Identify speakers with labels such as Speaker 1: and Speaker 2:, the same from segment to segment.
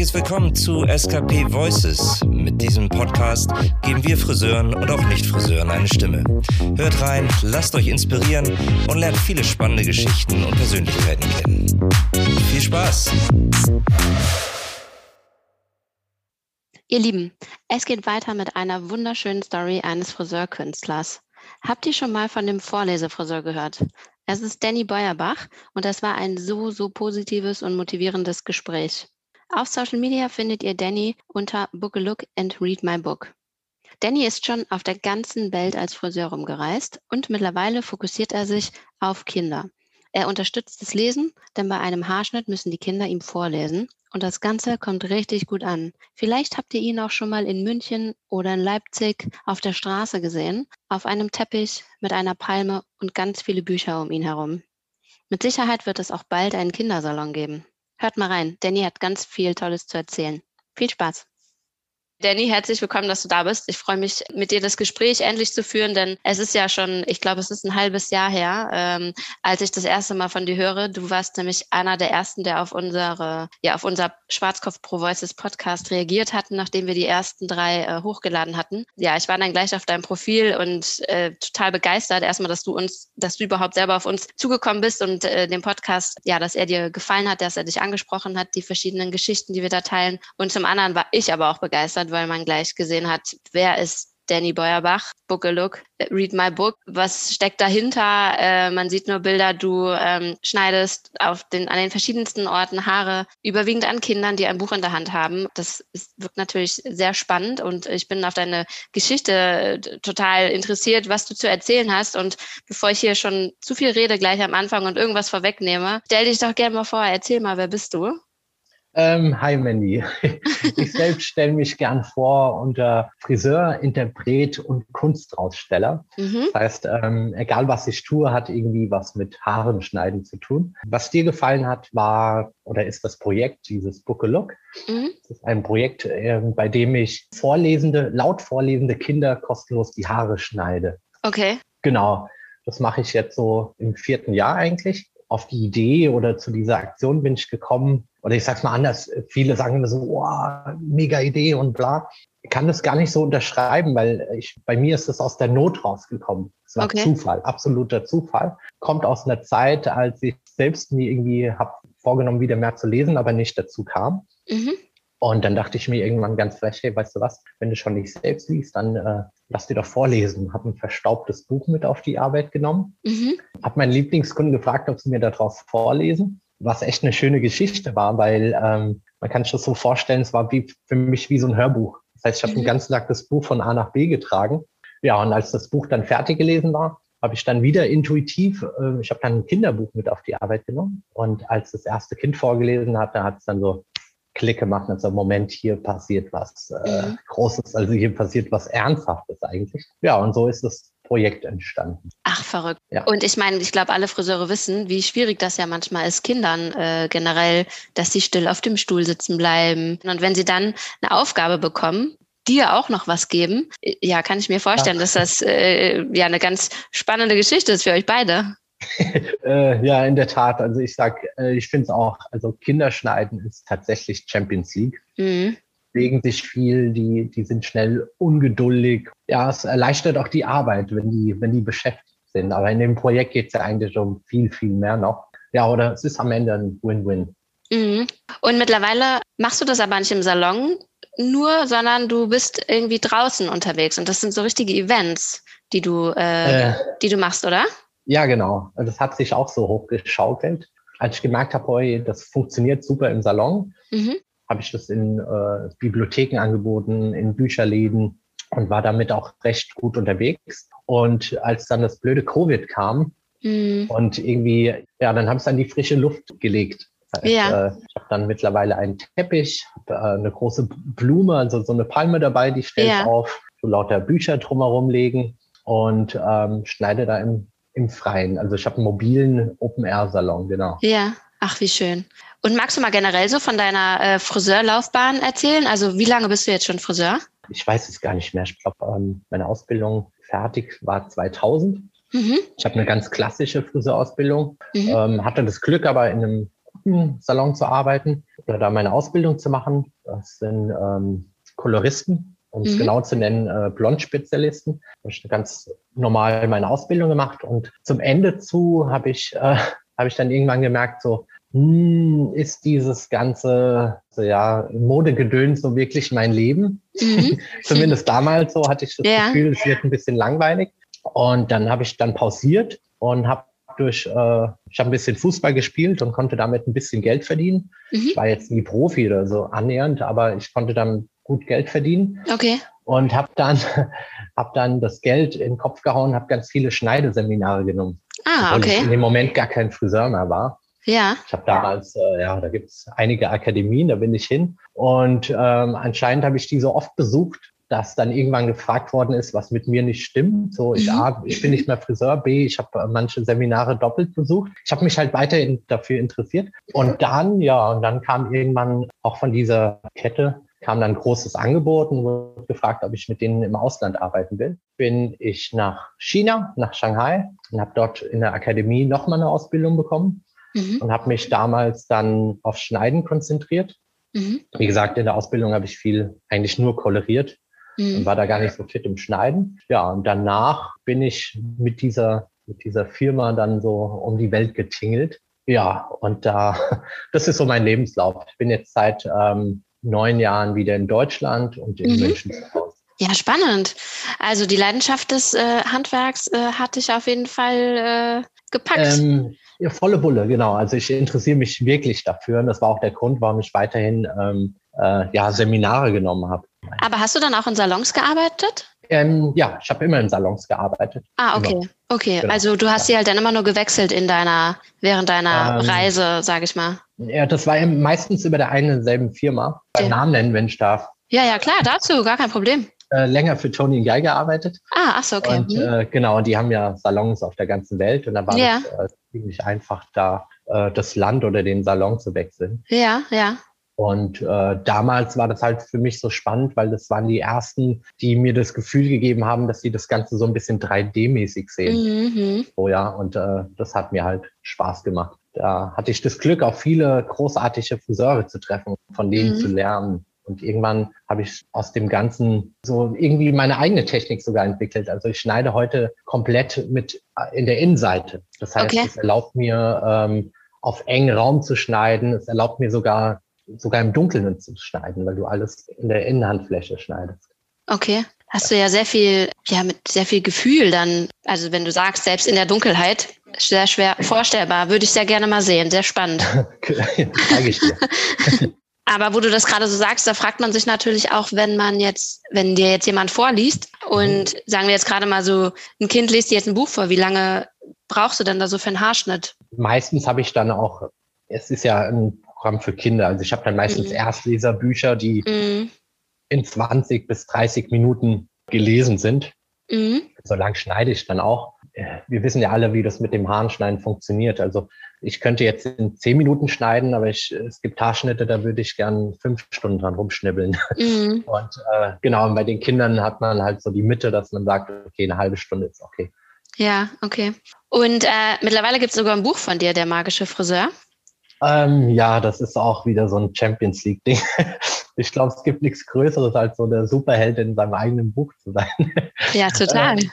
Speaker 1: herzliches Willkommen zu SKP Voices. Mit diesem Podcast geben wir Friseuren und auch Nicht-Friseuren eine Stimme. Hört rein, lasst euch inspirieren und lernt viele spannende Geschichten und Persönlichkeiten kennen. Viel Spaß!
Speaker 2: Ihr Lieben, es geht weiter mit einer wunderschönen Story eines Friseurkünstlers. Habt ihr schon mal von dem Vorlesefriseur gehört? Es ist Danny Beuerbach und das war ein so, so positives und motivierendes Gespräch. Auf Social Media findet ihr Danny unter Book a Look and Read My Book. Danny ist schon auf der ganzen Welt als Friseur rumgereist und mittlerweile fokussiert er sich auf Kinder. Er unterstützt das Lesen, denn bei einem Haarschnitt müssen die Kinder ihm vorlesen und das Ganze kommt richtig gut an. Vielleicht habt ihr ihn auch schon mal in München oder in Leipzig auf der Straße gesehen, auf einem Teppich mit einer Palme und ganz viele Bücher um ihn herum. Mit Sicherheit wird es auch bald einen Kindersalon geben. Hört mal rein, Danny hat ganz viel Tolles zu erzählen. Viel Spaß! Danny, herzlich willkommen, dass du da bist. Ich freue mich, mit dir das Gespräch endlich zu führen, denn es ist ja schon, ich glaube, es ist ein halbes Jahr her, ähm, als ich das erste Mal von dir höre. Du warst nämlich einer der ersten, der auf unsere, ja, auf unser Schwarzkopf Pro Voices Podcast reagiert hatten, nachdem wir die ersten drei äh, hochgeladen hatten. Ja, ich war dann gleich auf deinem Profil und äh, total begeistert. Erstmal, dass du uns, dass du überhaupt selber auf uns zugekommen bist und äh, den Podcast, ja, dass er dir gefallen hat, dass er dich angesprochen hat, die verschiedenen Geschichten, die wir da teilen. Und zum anderen war ich aber auch begeistert, weil man gleich gesehen hat, wer ist Danny Beuerbach, Book a Look, Read My Book. Was steckt dahinter? Äh, man sieht nur Bilder, du ähm, schneidest auf den, an den verschiedensten Orten Haare, überwiegend an Kindern, die ein Buch in der Hand haben. Das ist, wirkt natürlich sehr spannend und ich bin auf deine Geschichte äh, total interessiert, was du zu erzählen hast. Und bevor ich hier schon zu viel rede gleich am Anfang und irgendwas vorwegnehme, stell dich doch gerne mal vor, erzähl mal, wer bist du?
Speaker 3: Ähm, hi Mandy. Ich selbst stelle mich gern vor unter Friseur, Interpret und Kunstaussteller. Mhm. Das heißt, ähm, egal was ich tue, hat irgendwie was mit Haaren schneiden zu tun. Was dir gefallen hat, war oder ist das Projekt, dieses Book a Look. Mhm. Das ist ein Projekt, äh, bei dem ich vorlesende, laut vorlesende Kinder kostenlos die Haare schneide.
Speaker 2: Okay.
Speaker 3: Genau. Das mache ich jetzt so im vierten Jahr eigentlich auf die Idee oder zu dieser Aktion bin ich gekommen, oder ich sag's mal anders, viele sagen immer so, wow, mega Idee und bla. Ich kann das gar nicht so unterschreiben, weil ich, bei mir ist es aus der Not rausgekommen. Es war okay. Zufall, absoluter Zufall. Kommt aus einer Zeit, als ich selbst mir irgendwie habe vorgenommen, wieder mehr zu lesen, aber nicht dazu kam. Mhm. Und dann dachte ich mir irgendwann ganz frech, hey, weißt du was, wenn du schon nicht selbst liest, dann äh, lass dir doch vorlesen. Habe ein verstaubtes Buch mit auf die Arbeit genommen. Mhm. Habe meinen Lieblingskunden gefragt, ob sie mir daraus vorlesen, was echt eine schöne Geschichte war, weil ähm, man kann sich das so vorstellen, es war wie, für mich wie so ein Hörbuch. Das heißt, ich habe mhm. den ganzen Tag das Buch von A nach B getragen. Ja, und als das Buch dann fertig gelesen war, habe ich dann wieder intuitiv, äh, ich habe dann ein Kinderbuch mit auf die Arbeit genommen. Und als das erste Kind vorgelesen hatte, hat es dann so Klick gemacht und so, Moment, hier passiert was äh, mhm. Großes, also hier passiert was Ernsthaftes eigentlich. Ja, und so ist das Projekt entstanden.
Speaker 2: Ach, verrückt. Ja. Und ich meine, ich glaube, alle Friseure wissen, wie schwierig das ja manchmal ist, Kindern äh, generell, dass sie still auf dem Stuhl sitzen bleiben. Und wenn sie dann eine Aufgabe bekommen, dir auch noch was geben, äh, ja, kann ich mir vorstellen, ja. dass das äh, ja eine ganz spannende Geschichte ist für euch beide.
Speaker 3: äh, ja, in der Tat. Also ich sag, äh, ich finde es auch, also Kinderschneiden ist tatsächlich Champions League. Mhm. Bewegen sich viel, die, die sind schnell ungeduldig. Ja, es erleichtert auch die Arbeit, wenn die, wenn die beschäftigt sind. Aber in dem Projekt geht es ja eigentlich um viel, viel mehr noch. Ja, oder es ist am Ende ein Win-Win.
Speaker 2: Mhm. Und mittlerweile machst du das aber nicht im Salon nur, sondern du bist irgendwie draußen unterwegs. Und das sind so richtige Events, die du, äh, äh, die du machst, oder?
Speaker 3: Ja, genau. Das hat sich auch so hochgeschaukelt. Als ich gemerkt habe, hey, das funktioniert super im Salon, mhm. habe ich das in äh, Bibliotheken angeboten, in Bücherläden und war damit auch recht gut unterwegs. Und als dann das blöde Covid kam mhm. und irgendwie, ja, dann habe ich es an die frische Luft gelegt. Das heißt, ja. äh, ich habe dann mittlerweile einen Teppich, hab, äh, eine große Blume, also so eine Palme dabei, die stellt ja. auf, so lauter Bücher drumherum legen und ähm, schneide da im im Freien. Also ich habe einen mobilen Open-Air-Salon, genau.
Speaker 2: Ja, ach, wie schön. Und magst du mal generell so von deiner äh, Friseurlaufbahn erzählen? Also wie lange bist du jetzt schon Friseur?
Speaker 3: Ich weiß es gar nicht mehr. Ich glaube, ähm, meine Ausbildung fertig war 2000. Mhm. Ich habe eine ganz klassische Friseurausbildung, mhm. ähm, hatte das Glück, aber in einem Salon zu arbeiten oder da meine Ausbildung zu machen. Das sind ähm, Koloristen, um es mhm. genau zu nennen, äh, Blondspezialisten. Da habe ich ganz normal meine Ausbildung gemacht und zum Ende zu habe ich, äh, habe ich dann irgendwann gemerkt, so, hm, ist dieses ganze so, ja, Modegedöns so wirklich mein Leben? Mhm. Zumindest damals so hatte ich das ja. Gefühl, es wird ein bisschen langweilig. Und dann habe ich dann pausiert und habe durch, äh, ich habe ein bisschen Fußball gespielt und konnte damit ein bisschen Geld verdienen. Mhm. Ich war jetzt nie Profi oder so annähernd, aber ich konnte dann gut Geld verdienen.
Speaker 2: Okay.
Speaker 3: Und habe dann, hab dann das Geld in den Kopf gehauen, habe ganz viele Schneideseminare genommen.
Speaker 2: Ah, okay.
Speaker 3: ich in dem Moment gar kein Friseur mehr war.
Speaker 2: Ja.
Speaker 3: Ich habe damals, äh, ja, da gibt es einige Akademien, da bin ich hin. Und ähm, anscheinend habe ich die so oft besucht, dass dann irgendwann gefragt worden ist, was mit mir nicht stimmt. So, ich, mhm. A, ich bin nicht mehr Friseur, B, ich habe äh, manche Seminare doppelt besucht. Ich habe mich halt weiterhin dafür interessiert. Und dann, ja, und dann kam irgendwann auch von dieser Kette kam dann ein großes Angebot und wurde gefragt, ob ich mit denen im Ausland arbeiten will. Bin ich nach China, nach Shanghai und habe dort in der Akademie nochmal eine Ausbildung bekommen mhm. und habe mich damals dann auf Schneiden konzentriert. Mhm. Wie gesagt, in der Ausbildung habe ich viel eigentlich nur koloriert mhm. und war da gar nicht so fit im Schneiden. Ja, und danach bin ich mit dieser, mit dieser Firma dann so um die Welt getingelt. Ja, und da, das ist so mein Lebenslauf. Ich bin jetzt seit ähm, neun Jahren wieder in Deutschland und in mhm. München zu Hause.
Speaker 2: Ja, spannend. Also die Leidenschaft des äh, Handwerks äh, hatte ich auf jeden Fall äh, gepackt. Ähm,
Speaker 3: ja, volle Bulle, genau. Also ich interessiere mich wirklich dafür und das war auch der Grund, warum ich weiterhin ähm, äh, ja, Seminare genommen habe.
Speaker 2: Aber hast du dann auch in Salons gearbeitet?
Speaker 3: Ähm, ja, ich habe immer in Salons gearbeitet.
Speaker 2: Ah, okay. Immer. Okay, genau. also du hast sie halt dann immer nur gewechselt in deiner, während deiner ähm, Reise, sage ich mal.
Speaker 3: Ja, das war meistens über der einen selben Firma. Okay. Namen nennen, wenn ich darf.
Speaker 2: Ja, ja, klar, dazu, gar kein Problem
Speaker 3: äh, länger für Tony und Guy gearbeitet.
Speaker 2: Ah, ach so, okay.
Speaker 3: Und mhm. äh, genau, die haben ja Salons auf der ganzen Welt und da war ja. es äh, ziemlich einfach, da äh, das Land oder den Salon zu wechseln.
Speaker 2: Ja, ja.
Speaker 3: Und äh, damals war das halt für mich so spannend, weil das waren die ersten, die mir das Gefühl gegeben haben, dass sie das Ganze so ein bisschen 3D-mäßig sehen. Mhm. Oh ja, und äh, das hat mir halt Spaß gemacht. Da hatte ich das Glück, auch viele großartige Friseure zu treffen, von denen mhm. zu lernen. Und irgendwann habe ich aus dem Ganzen so irgendwie meine eigene Technik sogar entwickelt. Also ich schneide heute komplett mit äh, in der Innenseite. Das heißt, okay. es erlaubt mir, ähm, auf engen Raum zu schneiden. Es erlaubt mir sogar, sogar im Dunkeln zu schneiden, weil du alles in der Innenhandfläche schneidest.
Speaker 2: Okay. Hast du ja sehr viel, ja, mit sehr viel Gefühl dann, also wenn du sagst, selbst in der Dunkelheit, sehr schwer vorstellbar, würde ich sehr gerne mal sehen. Sehr spannend. Zeige ich dir. Aber wo du das gerade so sagst, da fragt man sich natürlich auch, wenn man jetzt, wenn dir jetzt jemand vorliest und mhm. sagen wir jetzt gerade mal so, ein Kind liest dir jetzt ein Buch vor, wie lange brauchst du denn da so für einen Haarschnitt?
Speaker 3: Meistens habe ich dann auch, es ist ja ein Programm für Kinder, also ich habe dann meistens mhm. Erstleserbücher, die mhm. in 20 bis 30 Minuten gelesen sind. Mhm. So lang schneide ich dann auch. Wir wissen ja alle, wie das mit dem Haarenschneiden funktioniert. Also ich könnte jetzt in zehn Minuten schneiden, aber ich, es gibt Haarschnitte, da würde ich gern fünf Stunden dran rumschnibbeln. Mhm. Und äh, genau, und bei den Kindern hat man halt so die Mitte, dass man sagt, okay, eine halbe Stunde ist okay.
Speaker 2: Ja, okay. Und äh, mittlerweile gibt es sogar ein Buch von dir, der magische Friseur.
Speaker 3: Ähm, ja, das ist auch wieder so ein Champions League-Ding. Ich glaube, es gibt nichts Größeres, als so der Superheld in seinem eigenen Buch zu sein.
Speaker 2: Ja, total. ähm,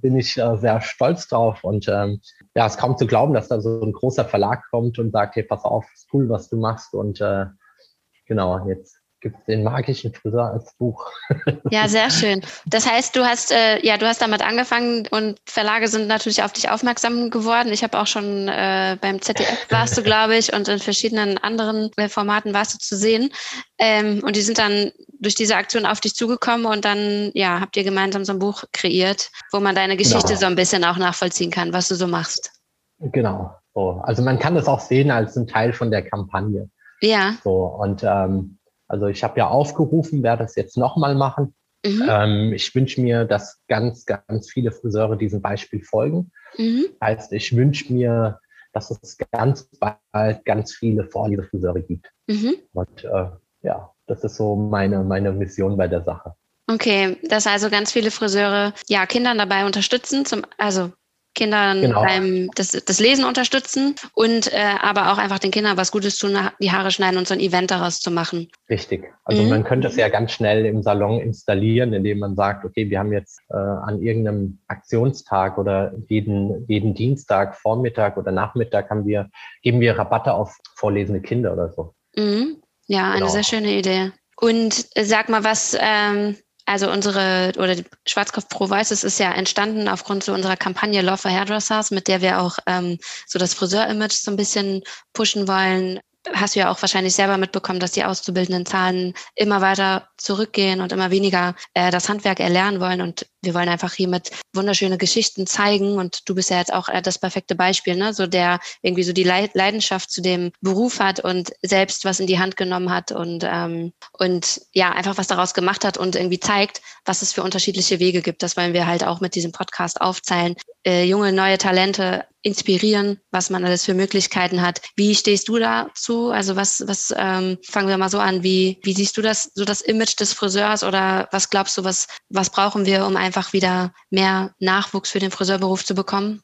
Speaker 3: bin ich äh, sehr stolz drauf und ähm, ja, es ist kaum zu glauben, dass da so ein großer Verlag kommt und sagt, hey, pass auf, ist cool, was du machst und äh, genau, jetzt gibt es den magischen Friseur als Buch.
Speaker 2: Ja, sehr schön. Das heißt, du hast äh, ja, du hast damit angefangen und Verlage sind natürlich auf dich aufmerksam geworden. Ich habe auch schon äh, beim ZDF warst du, glaube ich, und in verschiedenen anderen äh, Formaten warst du zu sehen. Ähm, und die sind dann durch diese Aktion auf dich zugekommen und dann ja, habt ihr gemeinsam so ein Buch kreiert, wo man deine Geschichte genau. so ein bisschen auch nachvollziehen kann, was du so machst.
Speaker 3: Genau. So. Also man kann das auch sehen als ein Teil von der Kampagne.
Speaker 2: Ja.
Speaker 3: So und ähm, also ich habe ja aufgerufen, werde das jetzt nochmal machen. Mhm. Ähm, ich wünsche mir, dass ganz, ganz viele Friseure diesem Beispiel folgen. Mhm. Heißt, ich wünsche mir, dass es ganz bald ganz viele Vorlesefriseure gibt. Mhm. Und äh, ja, das ist so meine, meine Mission bei der Sache.
Speaker 2: Okay, dass also ganz viele Friseure ja Kindern dabei unterstützen, zum, also Kindern
Speaker 3: Genau.
Speaker 2: beim das, das Lesen unterstützen und äh, aber auch einfach den Kindern was Gutes tun, die Haare schneiden und so ein Event daraus zu machen.
Speaker 3: Richtig. Also
Speaker 2: Mhm.
Speaker 3: man könnte es ja ganz schnell im Salon installieren, indem man sagt, okay, wir haben jetzt äh, an irgendeinem Aktionstag oder jeden, jeden Dienstag, Vormittag oder Nachmittag haben wir, geben wir Rabatte auf vorlesende Kinder oder so.
Speaker 2: Mhm. Ja, eine
Speaker 3: Genau.
Speaker 2: sehr schöne Idee. Und äh, sag mal, was, ähm, also unsere, oder die Schwarzkopf Pro Voices ist ja entstanden aufgrund so unserer Kampagne Love for Hairdressers, mit der wir auch ähm, so das Friseur-Image so ein bisschen pushen wollen. Hast du ja auch wahrscheinlich selber mitbekommen, dass die auszubildenden Zahlen immer weiter zurückgehen und immer weniger äh, das Handwerk erlernen wollen. Und wir wollen einfach hiermit wunderschöne Geschichten zeigen. Und du bist ja jetzt auch äh, das perfekte Beispiel, ne? So der irgendwie so die Leid Leidenschaft zu dem Beruf hat und selbst was in die Hand genommen hat und, ähm, und ja, einfach was daraus gemacht hat und irgendwie zeigt, was es für unterschiedliche Wege gibt. Das wollen wir halt auch mit diesem Podcast aufzeigen. Äh, junge, neue Talente inspirieren, was man alles für Möglichkeiten hat. Wie stehst du dazu? Also was, was ähm, fangen wir mal so an, wie, wie siehst du das, so das Image des Friseurs oder was glaubst du, was, was brauchen wir, um einfach wieder mehr Nachwuchs für den Friseurberuf zu bekommen?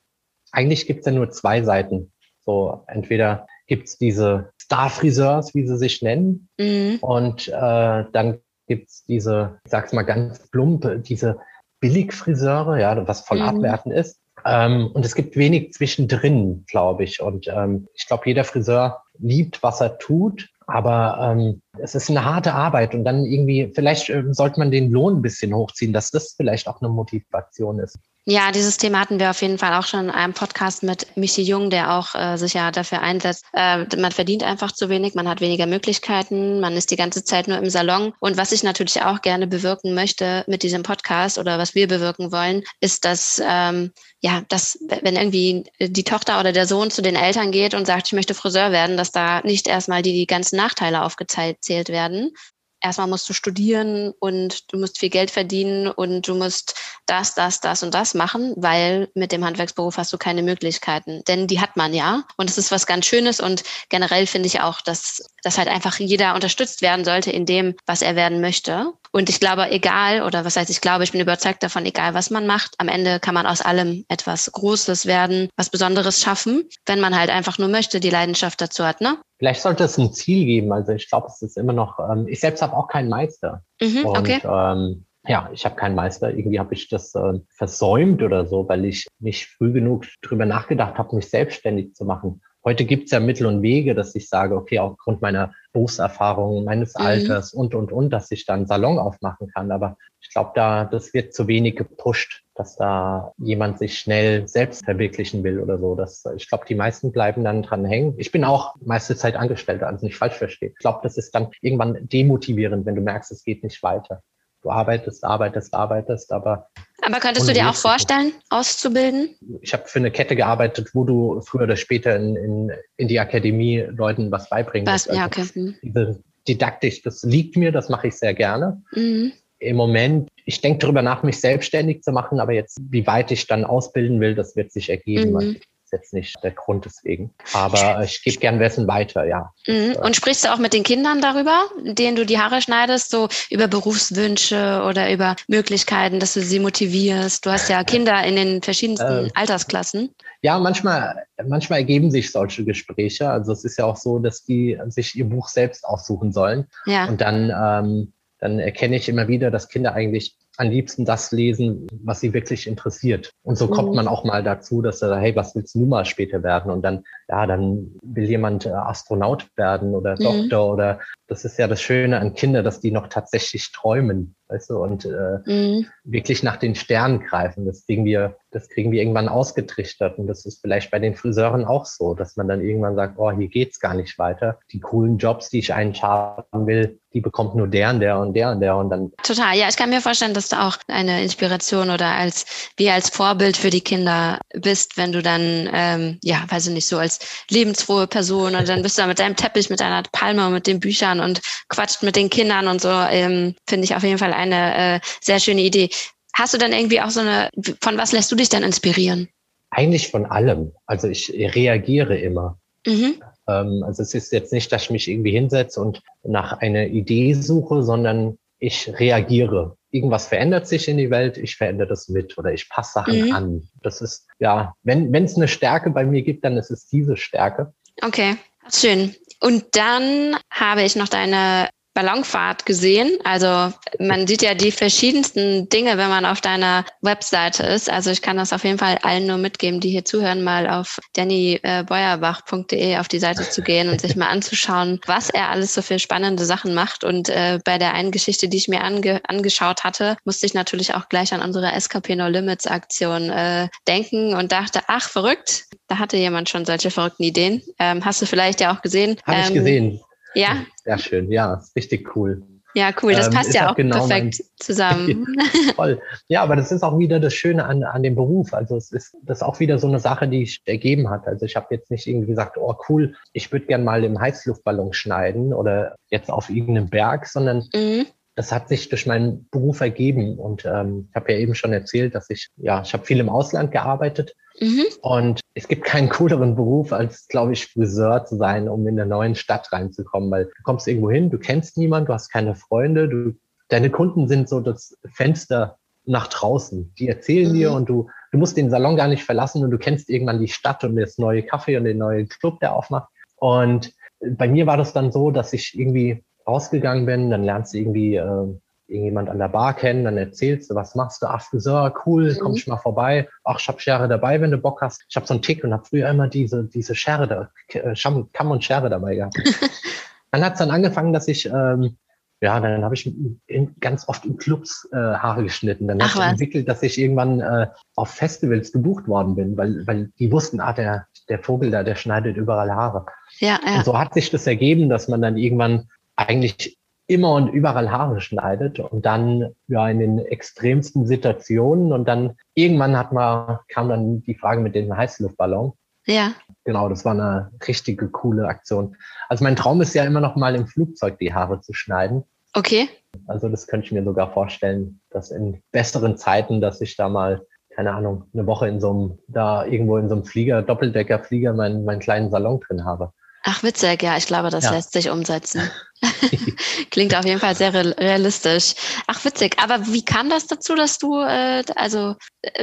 Speaker 3: Eigentlich gibt es ja nur zwei Seiten. So, entweder gibt es diese Star-Friseurs, wie sie sich nennen,
Speaker 2: Mhm.
Speaker 3: und äh, dann gibt es diese, ich sag's mal ganz plump, diese Billigfriseure, ja, was voll
Speaker 2: Mhm.
Speaker 3: abwertend ist. Ähm, und es gibt wenig zwischendrin, glaube ich. Und ähm, ich glaube, jeder Friseur liebt, was er tut. Aber ähm, es ist eine harte Arbeit und dann irgendwie, vielleicht ähm, sollte man den Lohn ein bisschen hochziehen, dass das vielleicht auch eine Motivation ist.
Speaker 2: Ja, dieses Thema hatten wir auf jeden Fall auch schon in einem Podcast mit Michi Jung, der auch äh, sich ja dafür einsetzt. Äh, man verdient einfach zu wenig, man hat weniger Möglichkeiten, man ist die ganze Zeit nur im Salon. Und was ich natürlich auch gerne bewirken möchte mit diesem Podcast oder was wir bewirken wollen, ist, dass ähm, ja, dass wenn irgendwie die Tochter oder der Sohn zu den Eltern geht und sagt, ich möchte Friseur werden, dass da nicht erstmal die, die ganzen Nachteile aufgezählt werden. Erstmal musst du studieren und du musst viel Geld verdienen und du musst das, das, das und das machen, weil mit dem Handwerksberuf hast du keine Möglichkeiten. Denn die hat man ja. Und es ist was ganz Schönes. Und generell finde ich auch, dass, dass halt einfach jeder unterstützt werden sollte in dem, was er werden möchte. Und ich glaube, egal, oder was heißt ich glaube, ich bin überzeugt davon, egal was man macht, am Ende kann man aus allem etwas Großes werden, was Besonderes schaffen, wenn man halt einfach nur möchte, die Leidenschaft dazu hat, ne?
Speaker 3: Vielleicht sollte es ein Ziel geben. Also ich glaube, es ist immer noch, ähm, ich selbst habe auch keinen Meister.
Speaker 2: Mhm,
Speaker 3: Und
Speaker 2: okay.
Speaker 3: ähm, ja, ich habe keinen Meister. Irgendwie habe ich das äh, versäumt oder so, weil ich nicht früh genug drüber nachgedacht habe, mich selbstständig zu machen. Heute gibt's ja Mittel und Wege, dass ich sage, okay, aufgrund meiner Berufserfahrung, meines
Speaker 2: Mhm.
Speaker 3: Alters und, und, und, dass ich da einen Salon aufmachen kann. Aber ich glaube, da, das wird zu wenig gepusht, dass da jemand sich schnell selbst verwirklichen will oder so. Das, ich glaube, die meisten bleiben dann dran hängen. Ich bin auch meiste Zeit Angestellter, also nicht falsch versteht. Ich glaube, das ist dann irgendwann demotivierend, wenn du merkst, es geht nicht weiter. Du arbeitest, arbeitest, arbeitest, aber
Speaker 2: Aber könntest du dir auch vorstellen, auszubilden?
Speaker 3: ich habe für eine Kette gearbeitet, wo du früher oder später in, in, in die Akademie Leuten was beibringen
Speaker 2: Was?
Speaker 3: musst.
Speaker 2: Ja,
Speaker 3: Also
Speaker 2: okay. Mhm.
Speaker 3: diese Didaktik, das liegt mir, das mache ich sehr gerne.
Speaker 2: Mhm.
Speaker 3: Im Moment, ich denke darüber nach, mich selbstständig zu machen, aber jetzt, wie weit ich dann ausbilden will, das wird sich ergeben.
Speaker 2: Mhm.
Speaker 3: Jetzt nicht der Grund deswegen. Aber ich gebe gern Wissen weiter, ja.
Speaker 2: Mhm. Und sprichst du auch mit den Kindern darüber, denen du die Haare schneidest, so über Berufswünsche oder über Möglichkeiten, dass du sie motivierst? Du hast ja Kinder in den verschiedensten
Speaker 3: Ähm.
Speaker 2: Altersklassen.
Speaker 3: Ja, manchmal, manchmal ergeben sich solche Gespräche. Also es ist ja auch so, dass die sich ihr Buch selbst aussuchen sollen.
Speaker 2: Ja.
Speaker 3: Und dann, ähm, dann erkenne ich immer wieder, dass Kinder eigentlich am liebsten das lesen, was sie wirklich interessiert. Und so kommt
Speaker 2: Mhm.
Speaker 3: man auch mal dazu, dass er, hey, was willst du mal später werden? Und dann, ja, dann will jemand äh, Astronaut werden oder
Speaker 2: Mhm.
Speaker 3: Doktor oder das ist ja das Schöne an Kindern, dass die noch tatsächlich träumen, weißt du, und äh,
Speaker 2: Mhm.
Speaker 3: wirklich nach den Sternen greifen. Das kriegen wir, das kriegen wir irgendwann ausgetrichtert. Und das ist vielleicht bei den Friseuren auch so, dass man dann irgendwann sagt, oh, hier geht's gar nicht weiter. Die coolen Jobs, die ich eigentlich haben will, die bekommt nur der und der und der und der und dann
Speaker 2: Total. Ja, ich kann mir vorstellen, dass du auch eine Inspiration oder als wie als Vorbild für die Kinder bist, wenn du dann, ähm, ja, weiß ich nicht, so als lebensfrohe Person und dann bist du da mit deinem Teppich, mit deiner Palme, mit den Büchern und quatscht mit den Kindern und so. Ähm, Finde ich auf jeden Fall eine äh, sehr schöne Idee. Hast du dann irgendwie auch so eine, von was lässt du dich dann inspirieren?
Speaker 3: eigentlich von allem. Also ich reagiere immer.
Speaker 2: Mhm.
Speaker 3: Ähm, also es ist jetzt nicht, dass ich mich irgendwie hinsetze und nach einer Idee suche, sondern ich reagiere irgendwas verändert sich in die Welt, ich verändere das mit oder ich passe Sachen mhm. an. Das ist, ja, wenn es eine Stärke bei mir gibt, dann ist es diese Stärke.
Speaker 2: Okay, schön. Und dann habe ich noch deine Ballonfahrt gesehen. Also man sieht ja die verschiedensten Dinge, wenn man auf deiner Webseite ist. Also ich kann das auf jeden Fall allen nur mitgeben, die hier zuhören, mal auf dannybeuerbach.de auf die Seite zu gehen und sich mal anzuschauen, was er alles so für spannende Sachen macht. Und äh, bei der einen Geschichte, die ich mir ange angeschaut hatte, musste ich natürlich auch gleich an unsere SKP No Limits Aktion äh, denken und dachte, ach verrückt, da hatte jemand schon solche verrückten Ideen. Ähm, hast du vielleicht ja auch gesehen.
Speaker 3: Habe ich ähm, gesehen.
Speaker 2: Ja.
Speaker 3: Sehr schön, ja, ist richtig cool.
Speaker 2: Ja, cool, das ähm, passt ja auch genau perfekt mein, zusammen.
Speaker 3: Voll. Ja, aber das ist auch wieder das Schöne an, an dem Beruf. Also es ist das ist auch wieder so eine Sache, die ich ergeben hat. Also ich habe jetzt nicht irgendwie gesagt, oh cool, ich würde gern mal im Heißluftballon schneiden oder jetzt auf irgendeinem Berg, sondern mhm. Das hat sich durch meinen Beruf ergeben. Und ähm, ich habe ja eben schon erzählt, dass ich, ja, ich habe viel im Ausland gearbeitet Mhm. Und es gibt keinen cooleren Beruf, als, glaube ich, Friseur zu sein, um in der neuen Stadt reinzukommen, weil du kommst irgendwo hin, du kennst niemanden, du hast keine Freunde, du, deine Kunden sind so das Fenster nach draußen. Die erzählen mhm. dir und du, du musst den Salon gar nicht verlassen und du kennst irgendwann die Stadt und das neue Kaffee und den neuen Club, der aufmacht. Und bei mir war das dann so, dass ich irgendwie rausgegangen bin, dann lernst du irgendwie äh, irgendjemand an der Bar kennen, dann erzählst du, was machst du? Ach, Friseur, cool, mhm. komm ich mal vorbei. Ach, ich hab Schere dabei, wenn du Bock hast. Ich habe so einen Tick und habe früher immer diese, diese Schere da, äh, Kamm und Schere dabei gehabt. dann hat's dann angefangen, dass ich, ähm, ja, dann habe ich in, ganz oft in Clubs äh, Haare geschnitten. Dann hat sich entwickelt, dass ich irgendwann äh, auf Festivals gebucht worden bin, weil, weil die wussten, ah, der, der Vogel da, der schneidet überall Haare. Ja, ja. Und so hat sich das ergeben, dass man dann irgendwann eigentlich immer und überall Haare schneidet und dann ja in den extremsten Situationen und dann irgendwann hat man, kam dann die Frage mit dem Heißluftballon.
Speaker 2: Ja.
Speaker 3: Genau, das war eine richtige coole Aktion. Also mein Traum ist ja immer noch mal im Flugzeug die Haare zu schneiden.
Speaker 2: Okay.
Speaker 3: Also das könnte ich mir sogar vorstellen, dass in besseren Zeiten, dass ich da mal keine Ahnung, eine Woche in so einem, da irgendwo in so einem Flieger, Doppeldeckerflieger, meinen, meinen kleinen Salon drin habe.
Speaker 2: Ach, witzig, ja, ich glaube, das ja. lässt sich umsetzen. Klingt auf jeden Fall sehr realistisch. Ach, witzig. Aber wie kam das dazu, dass du, äh, also,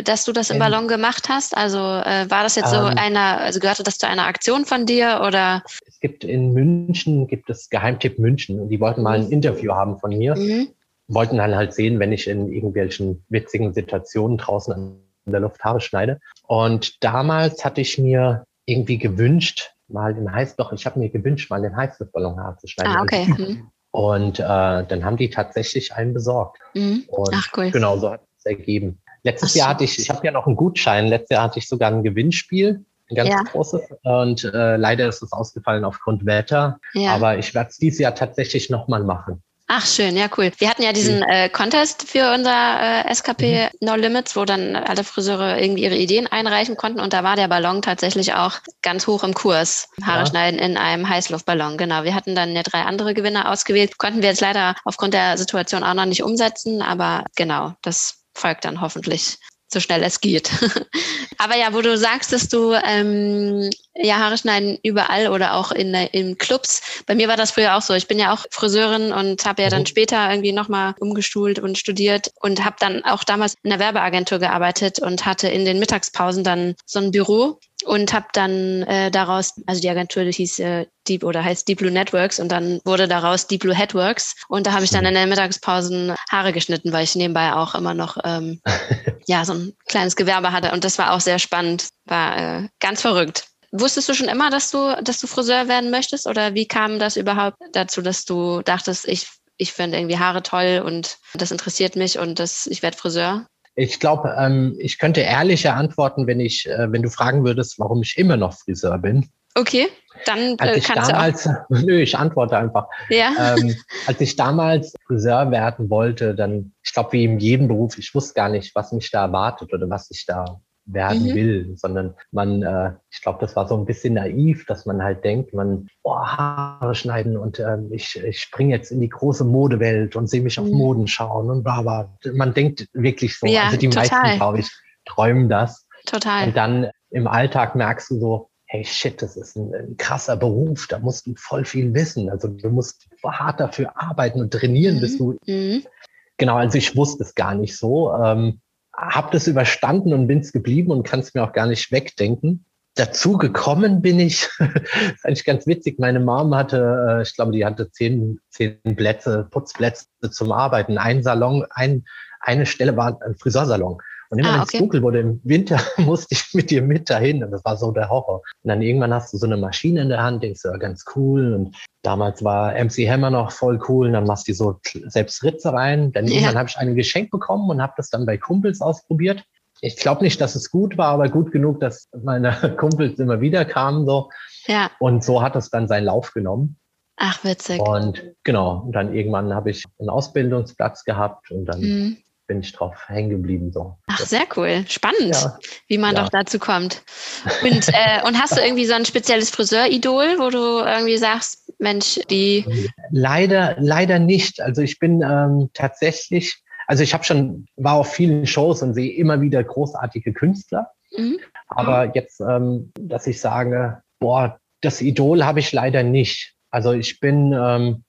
Speaker 2: dass du das im Ballon gemacht hast? Also äh, war das jetzt so ähm, einer, also gehörte das zu einer Aktion von dir oder?
Speaker 3: Es gibt in München, gibt es Geheimtipp München und die wollten mal ein mhm. Interview haben von mir. Mhm. Wollten dann halt sehen, wenn ich in irgendwelchen witzigen Situationen draußen in der Luft Haare schneide. Und damals hatte ich mir irgendwie gewünscht, mal den Heiß, doch, ich habe mir gewünscht, mal den Heißluftballon abzuschneiden.
Speaker 2: Ah, okay. Mhm.
Speaker 3: Und äh, dann haben die tatsächlich einen besorgt. Mhm. Und Ach, cool. Genau, so hat es ergeben. Letztes Ach, Jahr hatte ich, ich habe ja noch einen Gutschein, letztes Jahr hatte ich sogar ein Gewinnspiel, ein ganz ja. großes. Und äh, leider ist es ausgefallen aufgrund Wetter. Ja. Aber ich werde es dieses Jahr tatsächlich nochmal machen.
Speaker 2: Ach schön, ja cool. Wir hatten ja diesen äh, Contest für unser äh, SKP mhm. No Limits, wo dann alle Friseure irgendwie ihre Ideen einreichen konnten und da war der Ballon tatsächlich auch ganz hoch im Kurs. Haare ja. schneiden in einem Heißluftballon, genau. Wir hatten dann ja drei andere Gewinner ausgewählt, konnten wir jetzt leider aufgrund der Situation auch noch nicht umsetzen, aber genau, das folgt dann hoffentlich so schnell es geht. Aber ja, wo du sagst, dass du ähm, ja Haare schneiden überall oder auch in, in Clubs. Bei mir war das früher auch so. Ich bin ja auch Friseurin und habe ja dann mhm. später irgendwie nochmal umgestuhlt und studiert und habe dann auch damals in der Werbeagentur gearbeitet und hatte in den Mittagspausen dann so ein Büro und habe dann äh, daraus, also die Agentur hieß äh, Deep oder heißt Deep Blue Networks und dann wurde daraus Deep Blue Headworks und da habe ich dann in den Mittagspausen Haare geschnitten, weil ich nebenbei auch immer noch ähm, ja so ein kleines Gewerbe hatte und das war auch sehr spannend, war äh, ganz verrückt. Wusstest du schon immer, dass du, dass du Friseur werden möchtest oder wie kam das überhaupt dazu, dass du dachtest, ich ich finde irgendwie Haare toll und das interessiert mich und das, ich werde Friseur?
Speaker 3: Ich glaube, ähm, ich könnte ehrlicher antworten, wenn ich, äh, wenn du fragen würdest, warum ich immer noch Friseur bin.
Speaker 2: Okay, dann
Speaker 3: als äh, ich kannst damals, du auch. Nö, ich antworte einfach.
Speaker 2: Ja.
Speaker 3: Ähm, als ich damals Friseur werden wollte, dann, ich glaube, wie in jedem Beruf, ich wusste gar nicht, was mich da erwartet oder was ich da werden mhm. will, sondern man, äh, ich glaube, das war so ein bisschen naiv, dass man halt denkt, man, oh, Haare schneiden und ähm, ich, ich springe jetzt in die große Modewelt und sehe mich auf mhm. Moden schauen und bla bla. Man denkt wirklich so.
Speaker 2: Ja,
Speaker 3: also die
Speaker 2: total.
Speaker 3: meisten, glaube ich, träumen das.
Speaker 2: Total.
Speaker 3: Und dann im Alltag merkst du so, hey shit, das ist ein, ein, krasser Beruf, da musst du voll viel wissen. Also du musst hart dafür arbeiten und trainieren, mhm. bis du. Mhm genau, also ich wusste es gar nicht so. Ähm, hab das überstanden und bin es geblieben und kann es mir auch gar nicht wegdenken. Dazu gekommen bin ich, ist eigentlich ganz witzig, meine Mom hatte, äh, ich glaube, die hatte zehn, zehn Plätze, Putzplätze zum Arbeiten. Ein Salon, ein, eine Stelle war ein Friseursalon. Und immer ah, wenn es dunkel wurde im Winter, musste ich mit dir mit dahin. Und das war so der Horror. Und dann irgendwann hast du so eine Maschine in der Hand, denkst du, ja, ganz cool. Und damals war MC Hammer noch voll cool. Und dann machst du so selbst Ritze rein. Dann ja. irgendwann habe ich ein Geschenk bekommen und habe das dann bei Kumpels ausprobiert. Ich glaube nicht, dass es gut war, aber gut genug, dass meine Kumpels immer wieder kamen. So. Ja. Und so hat es dann seinen Lauf genommen.
Speaker 2: Ach, witzig.
Speaker 3: Und genau, und dann irgendwann habe ich einen Ausbildungsplatz gehabt und dann mhm bin ich drauf hängen geblieben. So.
Speaker 2: Ach, sehr cool. Spannend, ja. wie man ja. doch dazu kommt. Und, äh, und hast du irgendwie so ein spezielles Friseuridol, wo du irgendwie sagst, Mensch, die.
Speaker 3: Leider, leider nicht. Also ich bin ähm, tatsächlich, also ich habe schon, war auf vielen Shows und sehe immer wieder großartige Künstler. Mhm. Aber jetzt, ähm, dass ich sage, boah, das Idol habe ich leider nicht. Also ich bin, ähm,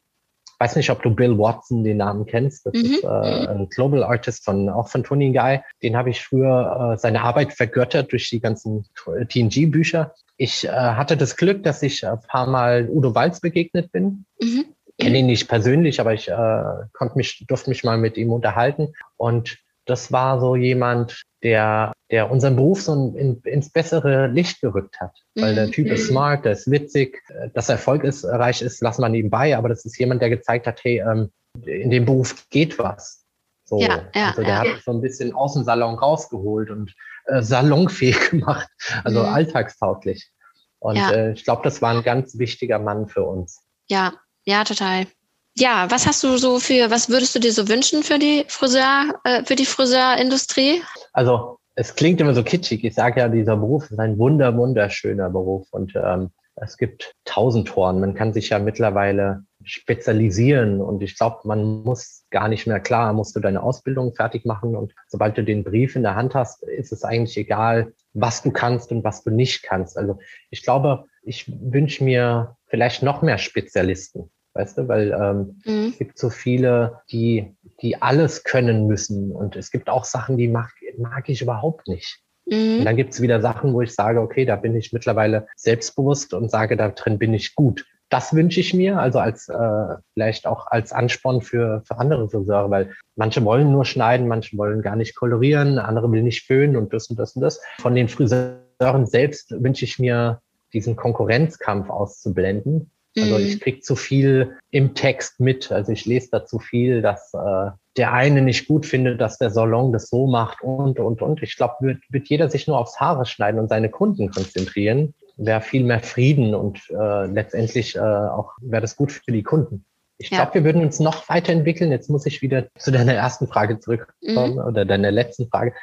Speaker 3: weiß nicht, ob du Bill Watson den Namen kennst. Das mhm. ist äh, ein Global Artist von auch von Tony Guy. Den habe ich früher äh, seine Arbeit vergöttert durch die ganzen TNG-Bücher. Ich äh, hatte das Glück, dass ich ein paar Mal Udo Walz begegnet bin. Mhm. Kenne ihn nicht persönlich, aber ich äh, konnte mich, durfte mich mal mit ihm unterhalten. Und das war so jemand, der, der unseren Beruf so in, ins bessere Licht gerückt hat. Weil der Typ ist mhm. smart, der ist witzig, dass er erfolgreich ist, lassen wir nebenbei, aber das ist jemand, der gezeigt hat, hey, ähm, in dem Beruf geht was. So, ja, ja, also der ja. hat so ein bisschen aus dem Salon rausgeholt und äh, salonfähig gemacht, also mhm. alltagstauglich. Und äh, ich glaube, das war ein ganz wichtiger Mann für uns.
Speaker 2: Ja, ja, total. Ja, was hast du so für, was würdest du dir so wünschen für die Friseur, äh, für die Friseurindustrie?
Speaker 3: Also es klingt immer so kitschig. Ich sage ja, dieser Beruf ist ein wunder, wunderschöner Beruf und ähm, es gibt tausend Toren. Man kann sich ja mittlerweile spezialisieren und ich glaube, man muss gar nicht mehr klar, musst du deine Ausbildung fertig machen und sobald du den Brief in der Hand hast, ist es eigentlich egal, was du kannst und was du nicht kannst. Also ich glaube, ich wünsche mir vielleicht noch mehr Spezialisten weißt du, weil ähm, mhm. es gibt so viele, die, die alles können müssen und es gibt auch Sachen, die mag, mag ich überhaupt nicht. Mhm. Und dann gibt es wieder Sachen, wo ich sage, okay, da bin ich mittlerweile selbstbewusst und sage, da drin bin ich gut. Das wünsche ich mir, also als äh, vielleicht auch als Ansporn für, für andere Friseure, weil manche wollen nur schneiden, manche wollen gar nicht kolorieren, andere will nicht föhnen und das und das und das. Von den Friseuren selbst wünsche ich mir, diesen Konkurrenzkampf auszublenden also ich mhm. krieg zu viel im Text mit. Also ich lese da zu viel, dass äh, der eine nicht gut findet, dass der Salon das so macht und, und, und. Ich glaube, wird, wird jeder sich nur aufs Haare schneiden und seine Kunden konzentrieren, wäre viel mehr Frieden und äh, letztendlich äh, auch wäre das gut für die Kunden. Ich glaube, ja. wir würden uns noch weiterentwickeln. Jetzt muss ich wieder zu deiner ersten Frage zurückkommen mhm. oder deiner letzten Frage.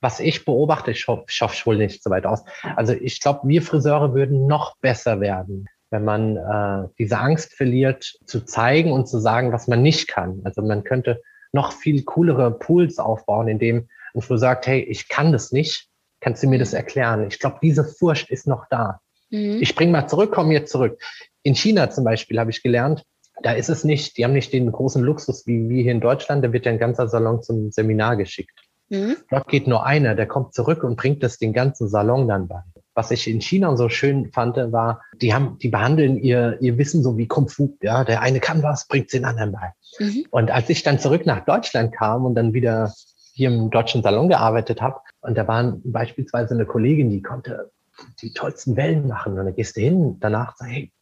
Speaker 3: Was ich beobachte, ich hoffe, ich hoffe wohl nicht so weit aus. Also ich glaube, wir Friseure würden noch besser werden, wenn man äh, diese Angst verliert, zu zeigen und zu sagen, was man nicht kann. Also man könnte noch viel coolere Pools aufbauen, in dem ein Friseur sagt, hey, ich kann das nicht, kannst du mir das erklären? Ich glaube, diese Furcht ist noch da. Mhm. Ich spring mal zurück, komme jetzt zurück. In China zum Beispiel habe ich gelernt, da ist es nicht, die haben nicht den großen Luxus wie, wie hier in Deutschland, da wird ja ein ganzer Salon zum Seminar geschickt. Mhm. Dort geht nur einer, der kommt zurück und bringt das den ganzen Salon dann bei was ich in China so schön fand, war, die haben, die behandeln ihr, ihr Wissen so wie Kung Fu. Ja, der eine kann was, bringt den anderen bei. Mhm. Und als ich dann zurück nach Deutschland kam und dann wieder hier im deutschen Salon gearbeitet habe, und da waren beispielsweise eine Kollegin, die konnte die tollsten Wellen machen. Und dann gehst du hin, danach sagst, hey,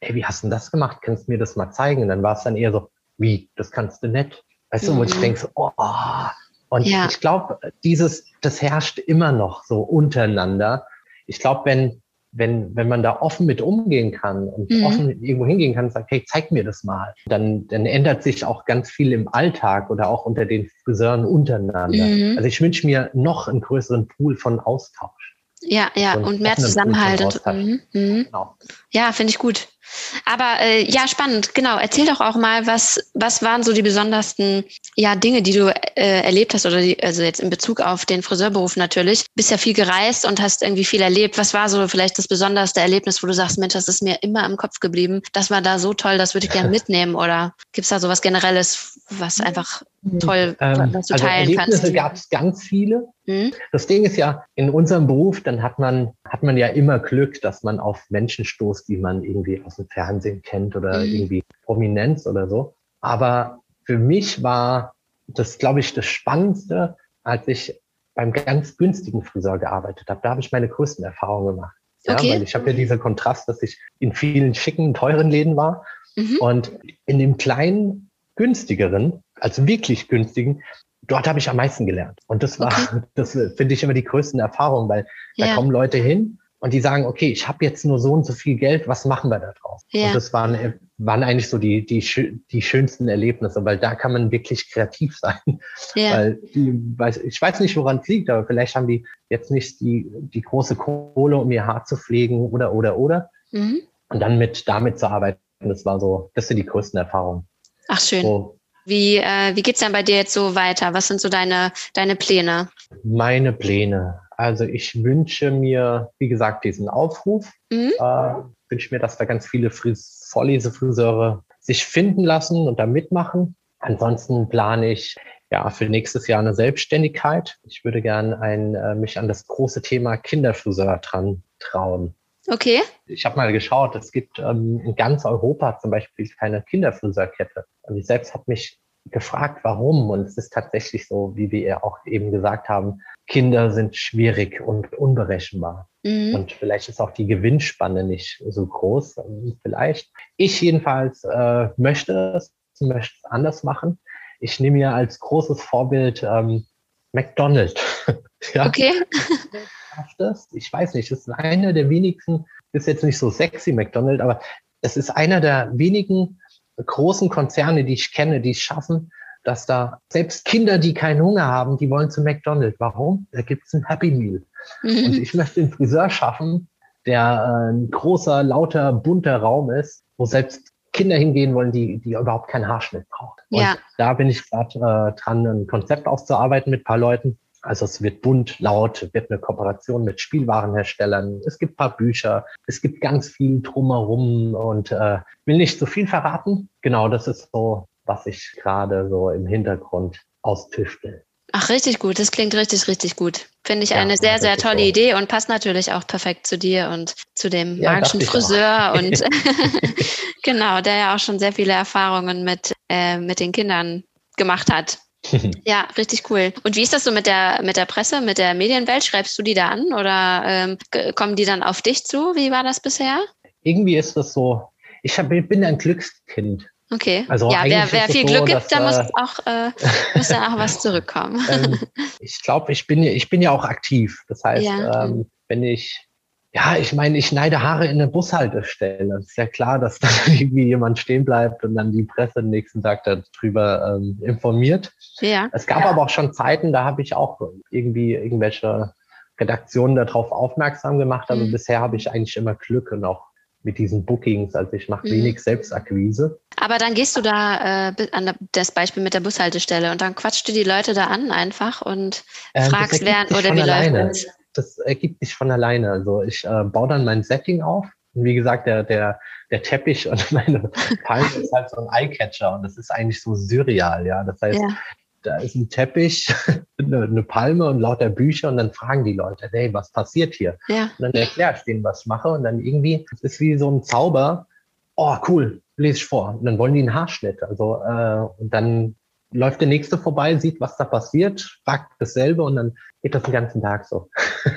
Speaker 3: hey, wie hast du denn das gemacht? Kannst du mir das mal zeigen? Und dann war es dann eher so, wie, das kannst du nicht. Weißt mhm. du, wo ich mhm. denke, so, oh, und ja. ich glaube, dieses, das herrscht immer noch so untereinander ich glaube, wenn, wenn, wenn man da offen mit umgehen kann und mhm. offen irgendwo hingehen kann und sagt, hey, zeig mir das mal, dann, dann ändert sich auch ganz viel im Alltag oder auch unter den Friseuren untereinander. Mhm. Also ich wünsche mir noch einen größeren Pool von Austausch.
Speaker 2: Ja, ja, und, und mehr Zusammenhalt. Mhm. Mhm. Genau. Ja, finde ich gut. Aber äh, ja, spannend, genau. Erzähl doch auch mal, was, was waren so die besondersten ja, Dinge, die du äh, erlebt hast, oder die, also jetzt in Bezug auf den Friseurberuf natürlich. Bist ja viel gereist und hast irgendwie viel erlebt. Was war so vielleicht das besonderste Erlebnis, wo du sagst, Mensch, das ist mir immer im Kopf geblieben. Das war da so toll, das würde ich gerne mitnehmen. Oder gibt es da so was Generelles, was einfach toll,
Speaker 3: ähm, was du also teilen Erlebnisse kannst. gab es ganz viele. Mhm. Das Ding ist ja, in unserem Beruf, dann hat man, hat man ja immer Glück, dass man auf Menschen stoßt, die man irgendwie aus dem Fernsehen kennt oder mhm. irgendwie Prominenz oder so. Aber für mich war das, glaube ich, das Spannendste, als ich beim ganz günstigen Friseur gearbeitet habe. Da habe ich meine größten Erfahrungen gemacht. Ja, okay. weil ich habe ja diesen Kontrast, dass ich in vielen schicken, teuren Läden war mhm. und in dem kleinen, günstigeren, also wirklich günstigen, dort habe ich am meisten gelernt. Und das war, okay. das finde ich immer die größten Erfahrungen, weil ja. da kommen Leute hin und die sagen, okay, ich habe jetzt nur so und so viel Geld, was machen wir da draus? Ja. Und das waren, waren eigentlich so die, die, die schönsten Erlebnisse, weil da kann man wirklich kreativ sein. Ja. Weil die, ich weiß nicht, woran es liegt, aber vielleicht haben die jetzt nicht die, die große Kohle, um ihr Haar zu pflegen oder, oder, oder. Mhm. Und dann mit damit zu arbeiten, das war so, das sind die größten Erfahrungen.
Speaker 2: Ach, schön. So, wie, äh, wie geht's dann bei dir jetzt so weiter? Was sind so deine, deine Pläne?
Speaker 3: Meine Pläne. Also ich wünsche mir, wie gesagt, diesen Aufruf. Mhm. Äh, wünsche mir, dass da ganz viele Fris Vorlesefriseure sich finden lassen und da mitmachen. Ansonsten plane ich ja für nächstes Jahr eine Selbstständigkeit. Ich würde gerne ein, äh, mich an das große Thema Kinderfriseur dran trauen.
Speaker 2: Okay.
Speaker 3: Ich habe mal geschaut, es gibt ähm, in ganz Europa zum Beispiel keine Kinderfriseurkette. Und ich selbst habe mich gefragt, warum. Und es ist tatsächlich so, wie wir auch eben gesagt haben, Kinder sind schwierig und unberechenbar. Mhm. Und vielleicht ist auch die Gewinnspanne nicht so groß. Vielleicht. Ich jedenfalls äh, möchte es, möchte es anders machen. Ich nehme mir als großes Vorbild ähm, McDonald's.
Speaker 2: ja. Okay.
Speaker 3: ich weiß nicht, es ist einer der wenigsten, ist jetzt nicht so sexy McDonald's, aber es ist einer der wenigen großen Konzerne, die ich kenne, die es schaffen, dass da selbst Kinder, die keinen Hunger haben, die wollen zu McDonald's. Warum? Da gibt es ein Happy Meal. Mhm. Und ich möchte einen Friseur schaffen, der äh, ein großer, lauter, bunter Raum ist, wo selbst Kinder hingehen wollen, die, die überhaupt keinen Haarschnitt brauchen. Ja. Und da bin ich gerade äh, dran, ein Konzept auszuarbeiten mit ein paar Leuten. Also es wird bunt, laut, wird eine Kooperation mit Spielwarenherstellern. Es gibt ein paar Bücher, es gibt ganz viel drumherum und äh, will nicht so viel verraten. Genau, das ist so, was ich gerade so im Hintergrund austüftel.
Speaker 2: Ach, richtig gut. Das klingt richtig, richtig gut. Finde ich ja, eine sehr, sehr tolle so. Idee und passt natürlich auch perfekt zu dir und zu dem ja, magischen Friseur und genau, der ja auch schon sehr viele Erfahrungen mit, äh, mit den Kindern gemacht hat. ja, richtig cool. Und wie ist das so mit der, mit der Presse, mit der Medienwelt? Schreibst du die da an oder ähm, kommen die dann auf dich zu? Wie war das bisher?
Speaker 3: Irgendwie ist das so, ich, hab, ich bin ein Glückskind.
Speaker 2: Okay. Also ja, wer, wer viel so, Glück gibt, da muss auch, äh, muss dann auch was zurückkommen.
Speaker 3: ähm, ich glaube, ich bin, ich bin ja auch aktiv. Das heißt, ja. ähm, wenn ich ja, ich meine, ich schneide Haare in eine Bushaltestelle. Es ist ja klar, dass da irgendwie jemand stehen bleibt und dann die Presse den nächsten Tag darüber ähm, informiert. Ja. Es gab ja. aber auch schon Zeiten, da habe ich auch irgendwie irgendwelche Redaktionen darauf aufmerksam gemacht. Also mhm. bisher habe ich eigentlich immer Glück und auch mit diesen Bookings. Also ich mache mhm. wenig Selbstakquise.
Speaker 2: Aber dann gehst du da äh, an das Beispiel mit der Bushaltestelle und dann quatschst du die Leute da an einfach und äh, fragst, wer oder wie alleine. läuft das?
Speaker 3: das ergibt sich von alleine. Also ich äh, baue dann mein Setting auf. Und wie gesagt, der, der, der Teppich und meine Palme ist halt so ein Eyecatcher und das ist eigentlich so surreal, ja. Das heißt, ja. Da ist ein Teppich, eine, eine, Palme und lauter Bücher und dann fragen die Leute, hey, was passiert hier? Ja. Und dann erkläre ich denen, was ich mache und dann irgendwie, es ist wie so ein Zauber. Oh, cool, lese ich vor. Und dann wollen die einen Haarschnitt. Also, äh, und dann läuft der Nächste vorbei, sieht, was da passiert, fragt dasselbe und dann geht das den ganzen Tag so.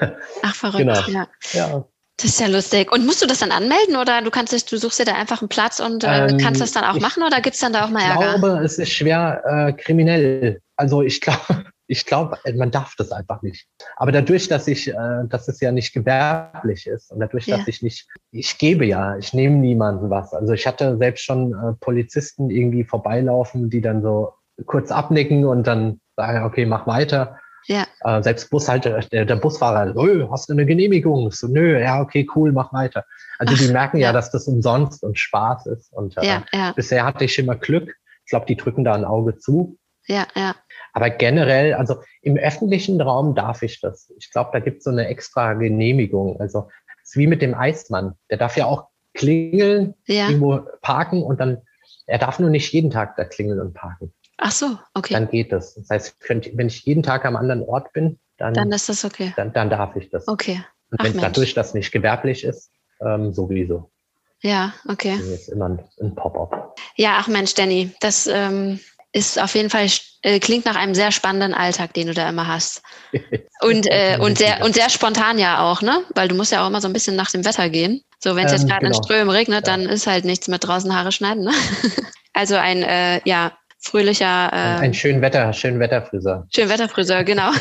Speaker 2: Ach, verrückt, genau. ja. ja. Das ist ja lustig. Und musst du das dann anmelden oder du kannst du suchst dir da einfach einen Platz und äh, ähm, kannst das dann auch machen oder gibt es dann da auch mal Ärger?
Speaker 3: Ich glaube, es ist schwer äh, kriminell. Also ich glaube, ich glaube, man darf das einfach nicht. Aber dadurch, dass ich, äh, dass es ja nicht gewerblich ist und dadurch, ja. dass ich nicht, ich gebe ja, ich nehme niemanden was. Also ich hatte selbst schon äh, Polizisten irgendwie vorbeilaufen, die dann so kurz abnicken und dann sagen, okay, mach weiter. Ja. Äh, selbst Bushalter, der, der Busfahrer, oh, hast du eine Genehmigung? So, nö, ja, okay, cool, mach weiter. Also Ach, die merken ja, ja, dass das umsonst und Spaß ist. Und äh, ja, ja. bisher hatte ich immer Glück. Ich glaube, die drücken da ein Auge zu.
Speaker 2: Ja, ja.
Speaker 3: Aber generell, also im öffentlichen Raum darf ich das. Ich glaube, da gibt es so eine extra Genehmigung. Also es ist wie mit dem Eismann. Der darf ja auch klingeln, ja. irgendwo parken und dann, er darf nur nicht jeden Tag da klingeln und parken.
Speaker 2: Ach so, okay.
Speaker 3: Dann geht das. Das heißt, wenn ich jeden Tag am anderen Ort bin, dann,
Speaker 2: dann ist das okay.
Speaker 3: Dann, dann darf ich das.
Speaker 2: Okay.
Speaker 3: Und wenn dadurch das nicht gewerblich ist, ähm, sowieso.
Speaker 2: Ja, okay.
Speaker 3: Das ist immer ein, ein Pop-up.
Speaker 2: Ja, ach Mensch, Danny, das ähm, ist auf jeden Fall, äh, klingt nach einem sehr spannenden Alltag, den du da immer hast. Und, äh, und, sehr, und sehr spontan ja auch, ne? Weil du musst ja auch immer so ein bisschen nach dem Wetter gehen. So, wenn es jetzt ähm, gerade genau. in Strömen regnet, ja. dann ist halt nichts mit draußen Haare schneiden, ne? Also ein, äh, ja, fröhlicher.
Speaker 3: Äh, ein schön Wetter, schön Wetterfriseur.
Speaker 2: Schön Wetterfriseur, genau.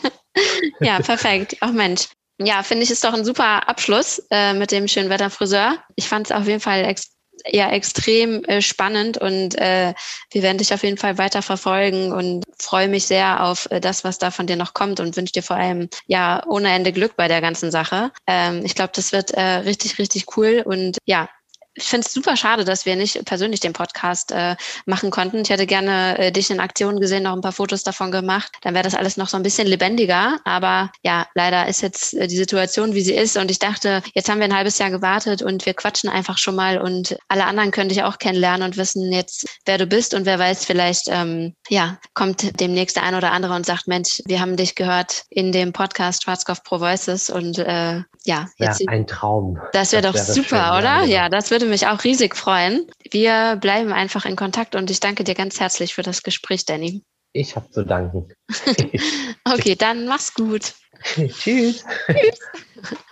Speaker 2: ja, perfekt. Ach Mensch. Ja, finde ich, ist doch ein super Abschluss äh, mit dem schönen Wetterfriseur. Ich fand es auf jeden Fall ex ja extrem äh, spannend und äh, wir werden dich auf jeden Fall weiter verfolgen und freue mich sehr auf äh, das, was da von dir noch kommt und wünsche dir vor allem ja ohne Ende Glück bei der ganzen Sache. Ähm, ich glaube, das wird äh, richtig, richtig cool und ja, ich finde es super schade, dass wir nicht persönlich den Podcast äh, machen konnten. Ich hätte gerne äh, dich in Aktion gesehen, noch ein paar Fotos davon gemacht. Dann wäre das alles noch so ein bisschen lebendiger. Aber ja, leider ist jetzt äh, die Situation, wie sie ist. Und ich dachte, jetzt haben wir ein halbes Jahr gewartet und wir quatschen einfach schon mal und alle anderen können dich auch kennenlernen und wissen jetzt, wer du bist. Und wer weiß, vielleicht ähm, ja, kommt demnächst der ein oder andere und sagt, Mensch, wir haben dich gehört in dem Podcast Schwarzkopf Pro Voices und äh, ja,
Speaker 3: jetzt ja, ein Traum.
Speaker 2: Das wäre doch super, schön, oder? Ja, genau. ja, das würde mich auch riesig freuen. Wir bleiben einfach in Kontakt und ich danke dir ganz herzlich für das Gespräch, Danny.
Speaker 3: Ich habe zu danken.
Speaker 2: okay, dann mach's gut.
Speaker 3: Tschüss. Tschüss.